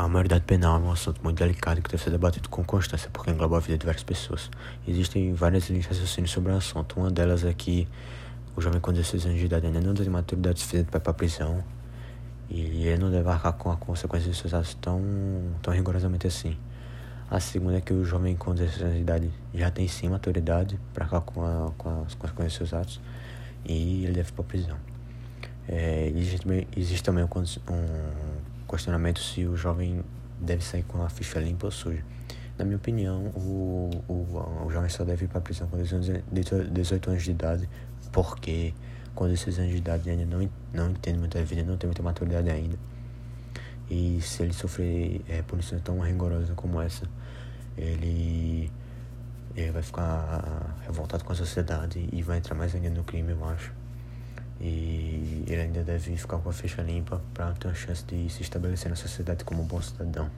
A maioridade penal é um assunto muito delicado que deve ser debatido com constância porque engloba a vida de várias pessoas. Existem várias linhas de raciocínio sobre o assunto. Uma delas é que o jovem com 16 anos de idade ainda não tem maturidade suficiente para ir para a prisão e ele não deve arcar com a consequência de seus atos tão, tão rigorosamente assim. A segunda é que o jovem com 16 anos de idade já tem sim maturidade para arcar com, a, com as consequências de seus atos e ele deve ir para a prisão. É, existe, existe também um, um questionamento se o jovem deve sair com a ficha limpa ou suja. Na minha opinião, o, o, o jovem só deve ir para a prisão com 18 anos de idade, porque com 16 anos de idade ainda não, não entende muita vida, não tem muita maturidade ainda. E se ele sofrer é, punições tão rigorosas como essa, ele, ele vai ficar revoltado com a sociedade e vai entrar mais ainda no crime, eu acho. E ele ainda deve ficar com a ficha limpa para ter uma chance de se estabelecer na sociedade como um bom cidadão.